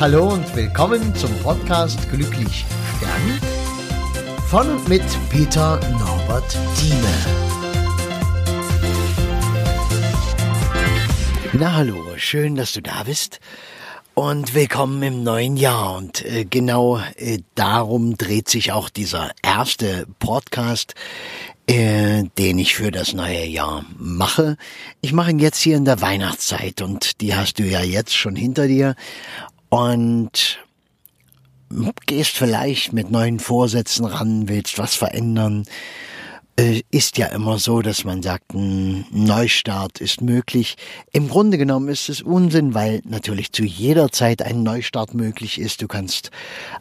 Hallo und willkommen zum Podcast Glücklich Stern von und mit Peter Norbert Thieme. Na hallo, schön, dass du da bist und willkommen im neuen Jahr. Und äh, genau äh, darum dreht sich auch dieser erste Podcast, äh, den ich für das neue Jahr mache. Ich mache ihn jetzt hier in der Weihnachtszeit und die hast du ja jetzt schon hinter dir und gehst vielleicht mit neuen Vorsätzen ran, willst was verändern. Äh, ist ja immer so, dass man sagt, ein Neustart ist möglich. Im Grunde genommen ist es Unsinn, weil natürlich zu jeder Zeit ein Neustart möglich ist. Du kannst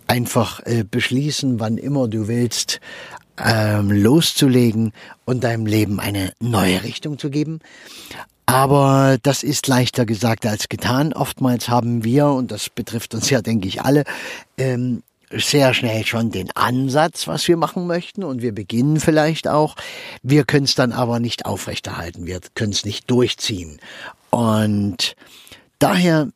einfach äh, beschließen, wann immer du willst, ähm, loszulegen und deinem Leben eine neue Richtung zu geben. Aber das ist leichter gesagt als getan. Oftmals haben wir, und das betrifft uns ja, denke ich, alle, ähm, sehr schnell schon den Ansatz, was wir machen möchten und wir beginnen vielleicht auch. Wir können es dann aber nicht aufrechterhalten, wir können es nicht durchziehen. Und daher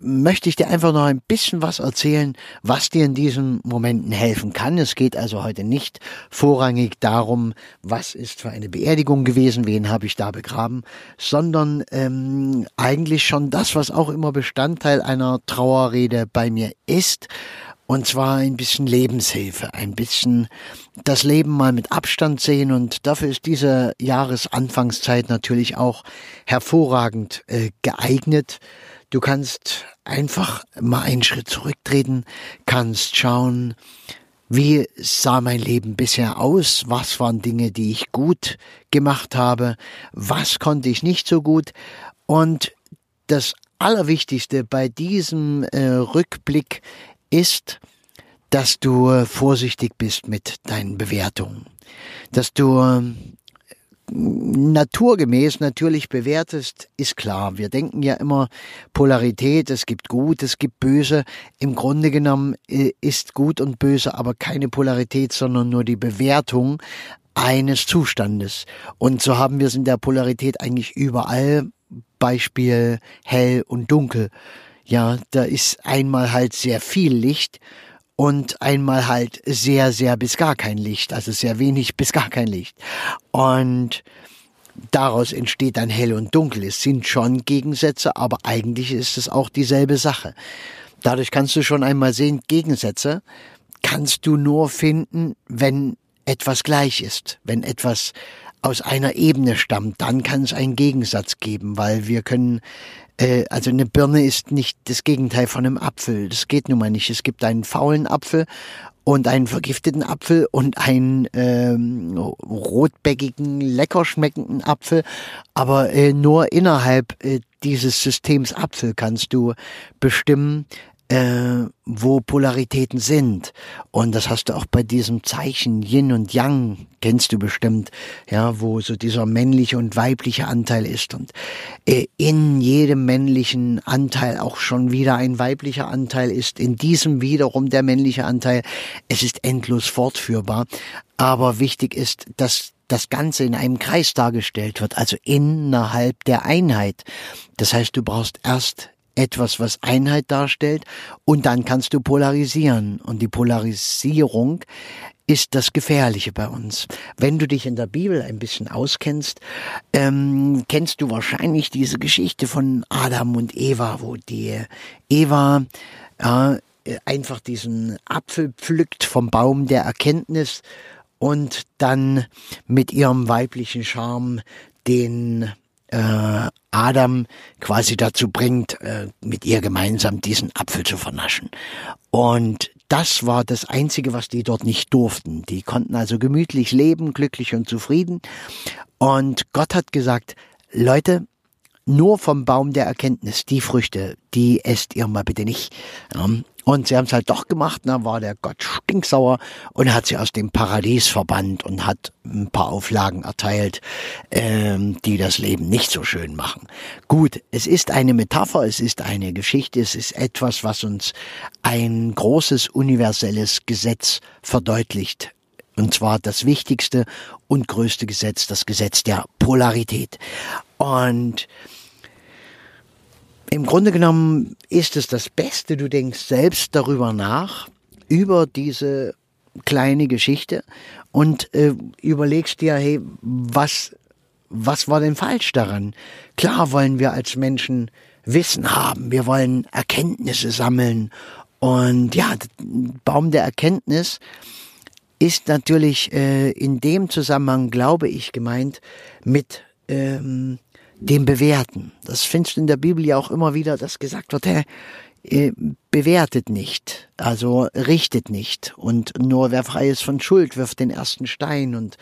möchte ich dir einfach noch ein bisschen was erzählen, was dir in diesen Momenten helfen kann. Es geht also heute nicht vorrangig darum, was ist für eine Beerdigung gewesen, wen habe ich da begraben, sondern ähm, eigentlich schon das, was auch immer Bestandteil einer Trauerrede bei mir ist. Und zwar ein bisschen Lebenshilfe, ein bisschen das Leben mal mit Abstand sehen. Und dafür ist diese Jahresanfangszeit natürlich auch hervorragend äh, geeignet. Du kannst einfach mal einen Schritt zurücktreten, kannst schauen, wie sah mein Leben bisher aus? Was waren Dinge, die ich gut gemacht habe? Was konnte ich nicht so gut? Und das Allerwichtigste bei diesem äh, Rückblick ist, dass du vorsichtig bist mit deinen Bewertungen, dass du naturgemäß natürlich bewertest, ist klar. Wir denken ja immer Polarität, es gibt Gut, es gibt Böse. Im Grunde genommen äh, ist Gut und Böse aber keine Polarität, sondern nur die Bewertung eines Zustandes. Und so haben wir es in der Polarität eigentlich überall. Beispiel hell und dunkel. Ja, da ist einmal halt sehr viel Licht und einmal halt sehr, sehr bis gar kein Licht, also sehr wenig bis gar kein Licht. Und daraus entsteht dann hell und dunkel. Es sind schon Gegensätze, aber eigentlich ist es auch dieselbe Sache. Dadurch kannst du schon einmal sehen, Gegensätze kannst du nur finden, wenn etwas gleich ist, wenn etwas aus einer Ebene stammt, dann kann es einen Gegensatz geben, weil wir können äh, also eine Birne ist nicht das Gegenteil von einem Apfel. Das geht nun mal nicht. Es gibt einen faulen Apfel und einen vergifteten Apfel und einen ähm, rotbäckigen, lecker schmeckenden Apfel. Aber äh, nur innerhalb äh, dieses Systems Apfel kannst du bestimmen, äh, wo Polaritäten sind. Und das hast du auch bei diesem Zeichen Yin und Yang, kennst du bestimmt, ja, wo so dieser männliche und weibliche Anteil ist. Und äh, in jedem männlichen Anteil auch schon wieder ein weiblicher Anteil ist, in diesem wiederum der männliche Anteil. Es ist endlos fortführbar. Aber wichtig ist, dass das Ganze in einem Kreis dargestellt wird, also innerhalb der Einheit. Das heißt, du brauchst erst etwas, was Einheit darstellt, und dann kannst du polarisieren. Und die Polarisierung ist das Gefährliche bei uns. Wenn du dich in der Bibel ein bisschen auskennst, ähm, kennst du wahrscheinlich diese Geschichte von Adam und Eva, wo die Eva äh, einfach diesen Apfel pflückt vom Baum der Erkenntnis und dann mit ihrem weiblichen Charme den äh, Adam quasi dazu bringt, äh, mit ihr gemeinsam diesen Apfel zu vernaschen. Und das war das Einzige, was die dort nicht durften. Die konnten also gemütlich leben, glücklich und zufrieden. Und Gott hat gesagt, Leute, nur vom Baum der Erkenntnis, die Früchte, die esst ihr mal bitte nicht. Und sie haben es halt doch gemacht, da war der Gott stinksauer und hat sie aus dem Paradies verbannt und hat ein paar Auflagen erteilt, ähm, die das Leben nicht so schön machen. Gut, es ist eine Metapher, es ist eine Geschichte, es ist etwas, was uns ein großes universelles Gesetz verdeutlicht. Und zwar das wichtigste und größte Gesetz, das Gesetz der Polarität. Und im Grunde genommen ist es das Beste, du denkst selbst darüber nach, über diese kleine Geschichte und äh, überlegst dir, hey, was, was war denn falsch daran? Klar wollen wir als Menschen Wissen haben, wir wollen Erkenntnisse sammeln und ja, Baum der Erkenntnis ist natürlich äh, in dem Zusammenhang, glaube ich, gemeint mit ähm, dem Bewerten. Das findest du in der Bibel ja auch immer wieder, dass gesagt wird, hey, äh, bewertet nicht, also richtet nicht und nur wer frei ist von Schuld wirft den ersten Stein und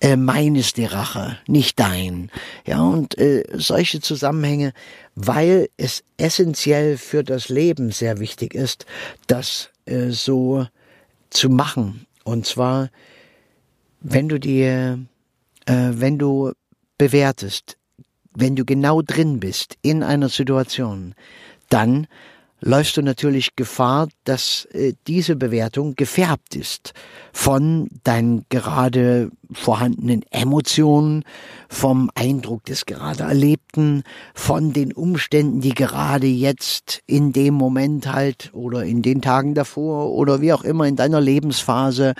äh, mein ist die Rache, nicht dein. Ja, und äh, solche Zusammenhänge, weil es essentiell für das Leben sehr wichtig ist, das äh, so zu machen. Und zwar, wenn du dir, äh, wenn du bewertest, wenn du genau drin bist in einer Situation, dann läufst du natürlich Gefahr, dass äh, diese Bewertung gefärbt ist von deinen gerade vorhandenen Emotionen, vom Eindruck des gerade Erlebten, von den Umständen, die gerade jetzt in dem Moment halt oder in den Tagen davor oder wie auch immer in deiner Lebensphase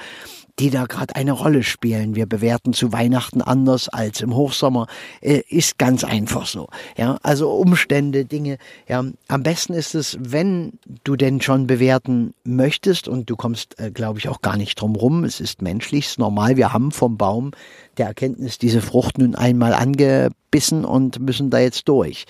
die da gerade eine Rolle spielen. Wir bewerten zu Weihnachten anders als im Hochsommer. Äh, ist ganz einfach so. Ja, also Umstände, Dinge. Ja, am besten ist es, wenn du denn schon bewerten möchtest und du kommst, äh, glaube ich, auch gar nicht drum rum. Es ist menschlich, normal. Wir haben vom Baum der Erkenntnis diese Frucht nun einmal angebissen und müssen da jetzt durch.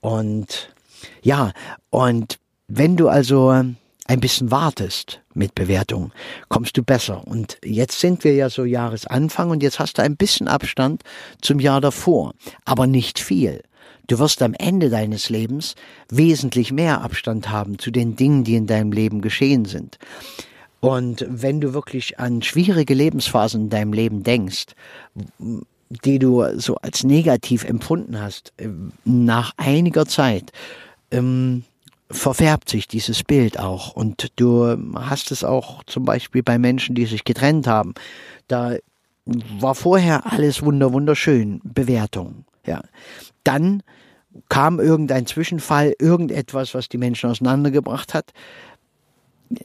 Und ja, und wenn du also ein bisschen wartest mit Bewertung, kommst du besser. Und jetzt sind wir ja so Jahresanfang und jetzt hast du ein bisschen Abstand zum Jahr davor, aber nicht viel. Du wirst am Ende deines Lebens wesentlich mehr Abstand haben zu den Dingen, die in deinem Leben geschehen sind. Und wenn du wirklich an schwierige Lebensphasen in deinem Leben denkst, die du so als negativ empfunden hast, äh, nach einiger Zeit, ähm, verfärbt sich dieses Bild auch. Und du hast es auch zum Beispiel bei Menschen, die sich getrennt haben. Da war vorher alles wunder, wunderschön, Bewertung. Ja. Dann kam irgendein Zwischenfall, irgendetwas, was die Menschen auseinandergebracht hat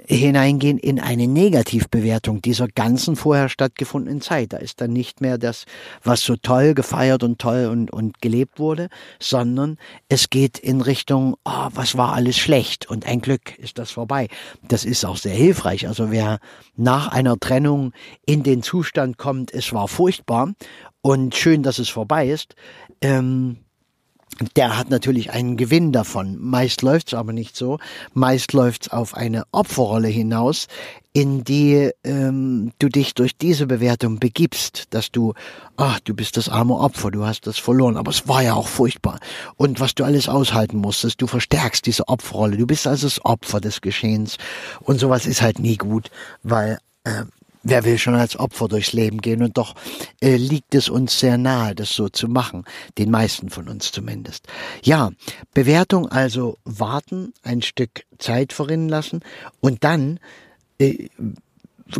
hineingehen in eine Negativbewertung dieser ganzen vorher stattgefundenen Zeit. Da ist dann nicht mehr das, was so toll gefeiert und toll und, und gelebt wurde, sondern es geht in Richtung, oh, was war alles schlecht und ein Glück ist das vorbei. Das ist auch sehr hilfreich. Also wer nach einer Trennung in den Zustand kommt, es war furchtbar und schön, dass es vorbei ist, ähm, der hat natürlich einen Gewinn davon. Meist läuft's aber nicht so. Meist läuft's auf eine Opferrolle hinaus, in die ähm, du dich durch diese Bewertung begibst, dass du, ach, du bist das arme Opfer, du hast das verloren, aber es war ja auch furchtbar. Und was du alles aushalten musstest, du verstärkst diese Opferrolle. Du bist also das Opfer des Geschehens. Und sowas ist halt nie gut, weil äh, Wer will schon als Opfer durchs Leben gehen? Und doch äh, liegt es uns sehr nahe, das so zu machen, den meisten von uns zumindest. Ja, Bewertung also warten, ein Stück Zeit verrinnen lassen und dann äh,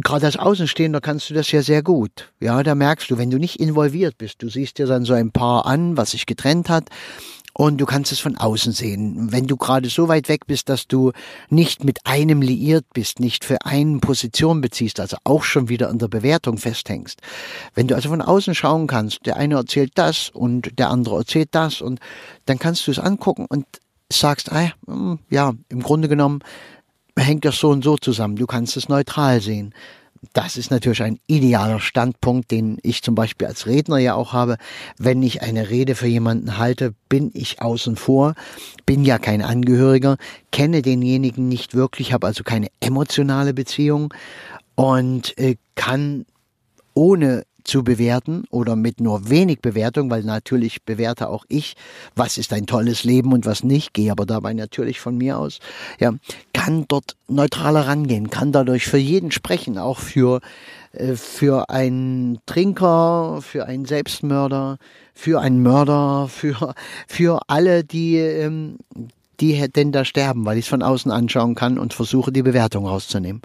gerade als Außenstehender kannst du das ja sehr gut. Ja, da merkst du, wenn du nicht involviert bist, du siehst dir dann so ein Paar an, was sich getrennt hat, und du kannst es von außen sehen. Wenn du gerade so weit weg bist, dass du nicht mit einem liiert bist, nicht für eine Position beziehst, also auch schon wieder an der Bewertung festhängst. Wenn du also von außen schauen kannst, der eine erzählt das und der andere erzählt das und dann kannst du es angucken und sagst, ah, ja, im Grunde genommen hängt das so und so zusammen. Du kannst es neutral sehen das ist natürlich ein idealer Standpunkt, den ich zum Beispiel als Redner ja auch habe. Wenn ich eine Rede für jemanden halte, bin ich außen vor, bin ja kein Angehöriger, kenne denjenigen nicht wirklich, habe also keine emotionale Beziehung und äh, kann ohne zu bewerten oder mit nur wenig Bewertung, weil natürlich bewerte auch ich, was ist ein tolles Leben und was nicht, gehe aber dabei natürlich von mir aus, ja, kann dort neutraler rangehen, kann dadurch für jeden sprechen, auch für, äh, für einen Trinker, für einen Selbstmörder, für einen Mörder, für, für alle, die, ähm, die denn da sterben, weil ich es von außen anschauen kann und versuche, die Bewertung rauszunehmen.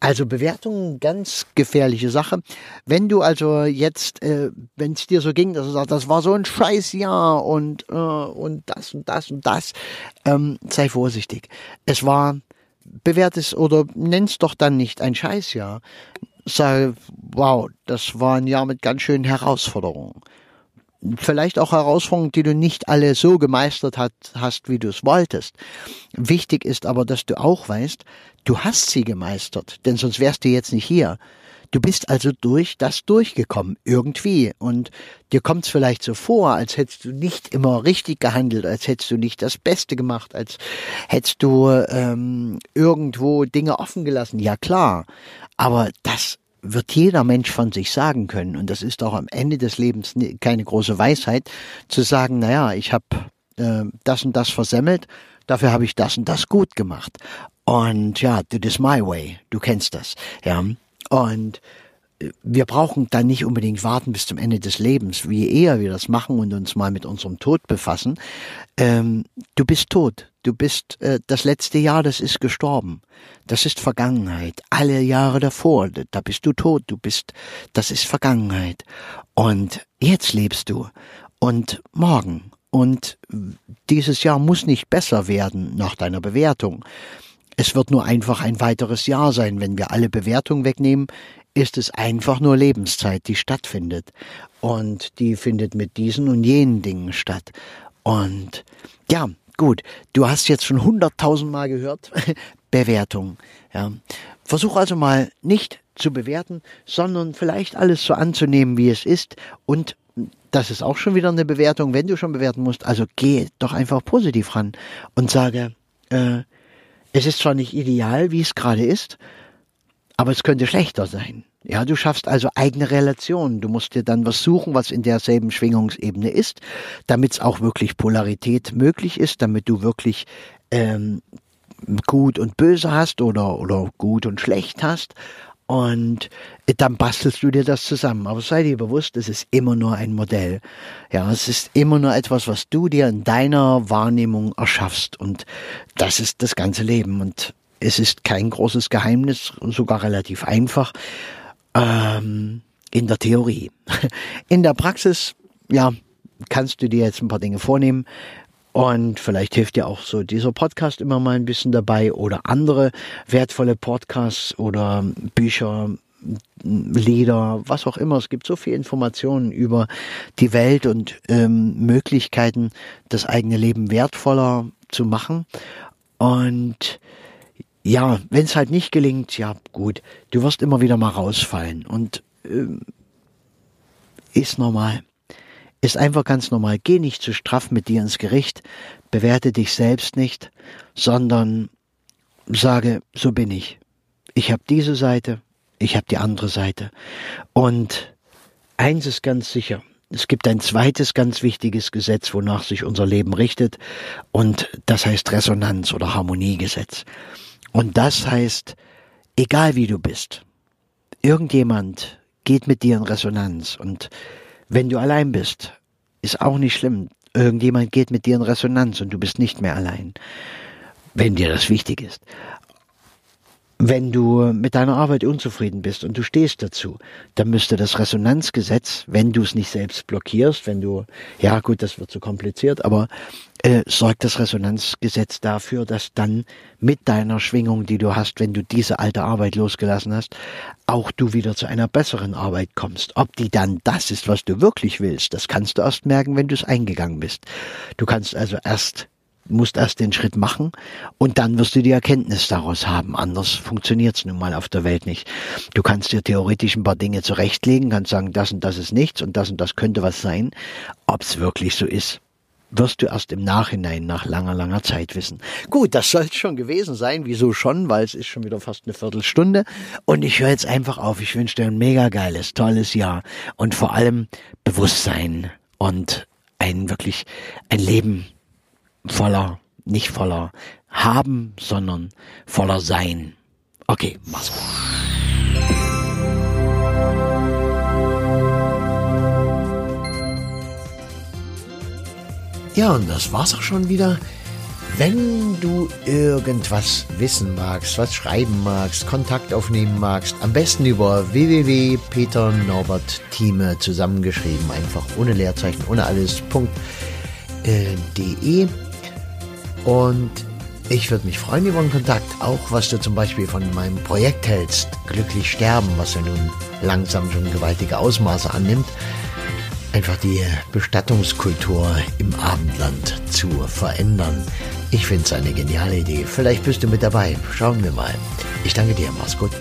Also Bewertung, ganz gefährliche Sache. Wenn du also jetzt, äh, wenn es dir so ging, dass du sagst, das war so ein scheiß Jahr und, äh, und das und das und das, ähm, sei vorsichtig. Es war, bewert es oder nenn's doch dann nicht ein Scheißjahr. Sag, wow, das war ein Jahr mit ganz schönen Herausforderungen vielleicht auch Herausforderungen, die du nicht alle so gemeistert hat, hast, wie du es wolltest. Wichtig ist aber, dass du auch weißt, du hast sie gemeistert, denn sonst wärst du jetzt nicht hier. Du bist also durch das durchgekommen, irgendwie. Und dir kommt es vielleicht so vor, als hättest du nicht immer richtig gehandelt, als hättest du nicht das Beste gemacht, als hättest du ähm, irgendwo Dinge offen gelassen. Ja klar, aber das wird jeder Mensch von sich sagen können, und das ist auch am Ende des Lebens keine große Weisheit, zu sagen, naja, ich habe äh, das und das versemmelt, dafür habe ich das und das gut gemacht. Und ja, do this my way, du kennst das. Ja. Und wir brauchen dann nicht unbedingt warten bis zum Ende des Lebens, wie eher wir das machen und uns mal mit unserem Tod befassen. Ähm, du bist tot. Du bist äh, das letzte Jahr, das ist gestorben. Das ist Vergangenheit. Alle Jahre davor, da bist du tot. Du bist, das ist Vergangenheit. Und jetzt lebst du. Und morgen. Und dieses Jahr muss nicht besser werden nach deiner Bewertung. Es wird nur einfach ein weiteres Jahr sein, wenn wir alle Bewertungen wegnehmen ist es einfach nur Lebenszeit, die stattfindet. Und die findet mit diesen und jenen Dingen statt. Und ja, gut, du hast jetzt schon hunderttausendmal gehört, Bewertung. Ja. Versuch also mal nicht zu bewerten, sondern vielleicht alles so anzunehmen, wie es ist. Und das ist auch schon wieder eine Bewertung, wenn du schon bewerten musst. Also geh doch einfach positiv ran und sage, äh, es ist zwar nicht ideal, wie es gerade ist, aber es könnte schlechter sein. Ja, du schaffst also eigene Relationen. Du musst dir dann was suchen, was in derselben Schwingungsebene ist, damit es auch wirklich Polarität möglich ist, damit du wirklich ähm, gut und böse hast oder, oder gut und schlecht hast. Und dann bastelst du dir das zusammen. Aber sei dir bewusst, es ist immer nur ein Modell. Ja, es ist immer nur etwas, was du dir in deiner Wahrnehmung erschaffst. Und das ist das ganze Leben. Und es ist kein großes Geheimnis, sogar relativ einfach ähm, in der Theorie. In der Praxis, ja, kannst du dir jetzt ein paar Dinge vornehmen. Und vielleicht hilft dir auch so dieser Podcast immer mal ein bisschen dabei oder andere wertvolle Podcasts oder Bücher, Lieder, was auch immer. Es gibt so viel Informationen über die Welt und ähm, Möglichkeiten, das eigene Leben wertvoller zu machen. Und ja, wenn es halt nicht gelingt, ja gut, du wirst immer wieder mal rausfallen und ähm, ist normal. Ist einfach ganz normal. Geh nicht zu straff mit dir ins Gericht, bewerte dich selbst nicht, sondern sage, so bin ich. Ich habe diese Seite, ich habe die andere Seite. Und eins ist ganz sicher, es gibt ein zweites ganz wichtiges Gesetz, wonach sich unser Leben richtet, und das heißt Resonanz oder Harmoniegesetz. Und das heißt, egal wie du bist, irgendjemand geht mit dir in Resonanz. Und wenn du allein bist, ist auch nicht schlimm. Irgendjemand geht mit dir in Resonanz und du bist nicht mehr allein, wenn dir das wichtig ist wenn du mit deiner Arbeit unzufrieden bist und du stehst dazu, dann müsste das Resonanzgesetz, wenn du es nicht selbst blockierst, wenn du, ja gut, das wird zu kompliziert, aber äh, sorgt das Resonanzgesetz dafür, dass dann mit deiner Schwingung, die du hast, wenn du diese alte Arbeit losgelassen hast, auch du wieder zu einer besseren Arbeit kommst. Ob die dann das ist, was du wirklich willst, das kannst du erst merken, wenn du es eingegangen bist. Du kannst also erst musst erst den Schritt machen und dann wirst du die Erkenntnis daraus haben. Anders funktioniert es nun mal auf der Welt nicht. Du kannst dir theoretisch ein paar Dinge zurechtlegen, kannst sagen, das und das ist nichts und das und das könnte was sein. Ob es wirklich so ist, wirst du erst im Nachhinein nach langer, langer Zeit wissen. Gut, das soll schon gewesen sein. Wieso schon? Weil es ist schon wieder fast eine Viertelstunde. Und ich höre jetzt einfach auf. Ich wünsche dir ein mega geiles, tolles Jahr und vor allem Bewusstsein und ein wirklich ein Leben voller, nicht voller haben, sondern voller sein. Okay, mach's gut. Ja, und das war's auch schon wieder Wenn du irgendwas wissen magst, was schreiben magst, Kontakt aufnehmen magst, am besten über www.peternorbertthieme zusammengeschrieben, einfach ohne Leerzeichen, ohne alles, äh, .de. Und ich würde mich freuen über einen Kontakt, auch was du zum Beispiel von meinem Projekt hältst, Glücklich Sterben, was ja nun langsam schon gewaltige Ausmaße annimmt einfach die Bestattungskultur im Abendland zu verändern. Ich finde es eine geniale Idee. Vielleicht bist du mit dabei. Schauen wir mal. Ich danke dir. Mach's gut.